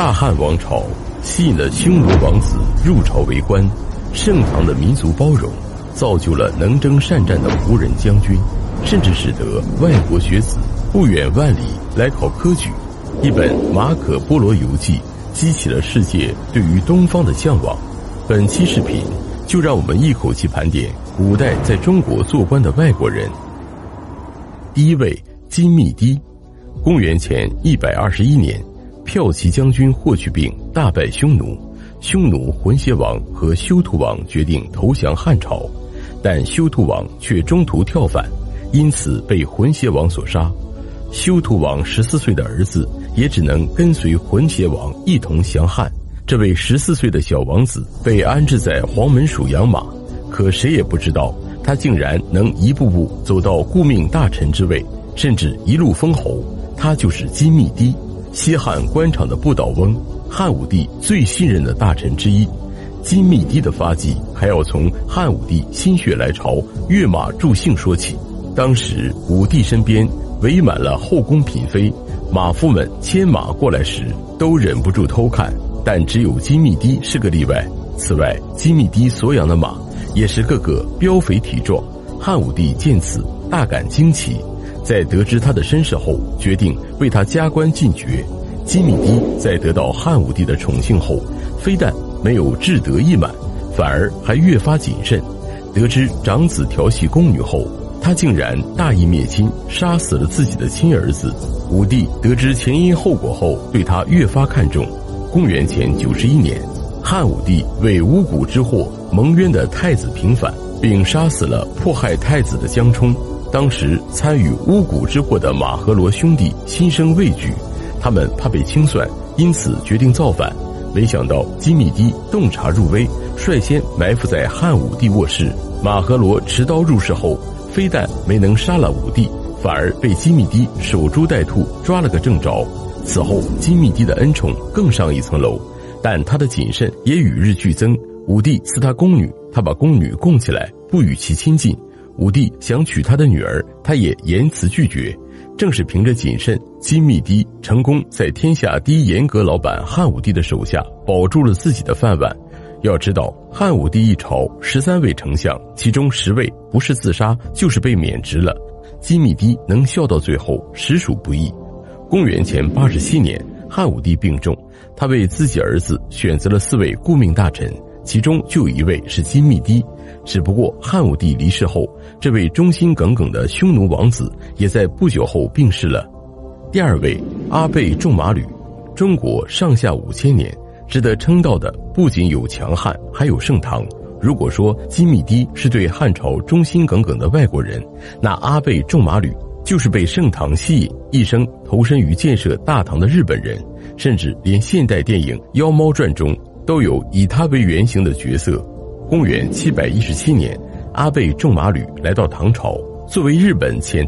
大汉王朝吸引了匈奴王子入朝为官，盛唐的民族包容，造就了能征善战的胡人将军，甚至使得外国学子不远万里来考科举。一本《马可波罗游记》激起了世界对于东方的向往。本期视频就让我们一口气盘点古代在中国做官的外国人。第一位金密堤，公元前一百二十一年。骠骑将军霍去病大败匈奴，匈奴浑邪王和休屠王决定投降汉朝，但休屠王却中途跳反，因此被浑邪王所杀。休屠王十四岁的儿子也只能跟随浑邪王一同降汉。这位十四岁的小王子被安置在黄门署养马，可谁也不知道他竟然能一步步走到顾命大臣之位，甚至一路封侯。他就是金密堤。西汉官场的不倒翁，汉武帝最信任的大臣之一，金密堤的发迹还要从汉武帝心血来潮跃马助兴说起。当时武帝身边围满了后宫嫔妃，马夫们牵马过来时都忍不住偷看，但只有金密堤是个例外。此外，金密堤所养的马也是个个膘肥体壮。汉武帝见此大感惊奇。在得知他的身世后，决定为他加官进爵。金密堤在得到汉武帝的宠幸后，非但没有志得意满，反而还越发谨慎。得知长子调戏宫女后，他竟然大义灭亲，杀死了自己的亲儿子。武帝得知前因后果后，对他越发看重。公元前九十一年，汉武帝为巫蛊之祸蒙冤的太子平反，并杀死了迫害太子的江充。当时参与巫蛊之祸的马和罗兄弟心生畏惧，他们怕被清算，因此决定造反。没想到金密堤洞察入微，率先埋伏在汉武帝卧室。马和罗持刀入室后，非但没能杀了武帝，反而被金密堤守株待兔，抓了个正着。此后，金密堤的恩宠更上一层楼，但他的谨慎也与日俱增。武帝赐他宫女，他把宫女供起来，不与其亲近。武帝想娶他的女儿，他也严辞拒绝。正是凭着谨慎，金密堤成功在天下第一严格老板汉武帝的手下保住了自己的饭碗。要知道，汉武帝一朝十三位丞相，其中十位不是自杀就是被免职了。金密堤能笑到最后，实属不易。公元前八十七年，汉武帝病重，他为自己儿子选择了四位顾命大臣。其中就有一位是金密堤，只不过汉武帝离世后，这位忠心耿耿的匈奴王子也在不久后病逝了。第二位阿倍仲麻吕，中国上下五千年，值得称道的不仅有强汉，还有盛唐。如果说金密堤是对汉朝忠心耿耿的外国人，那阿倍仲麻吕就是被盛唐吸引，一生投身于建设大唐的日本人，甚至连现代电影《妖猫传》中。都有以他为原型的角色。公元七百一十七年，阿倍仲麻吕来到唐朝，作为日本遣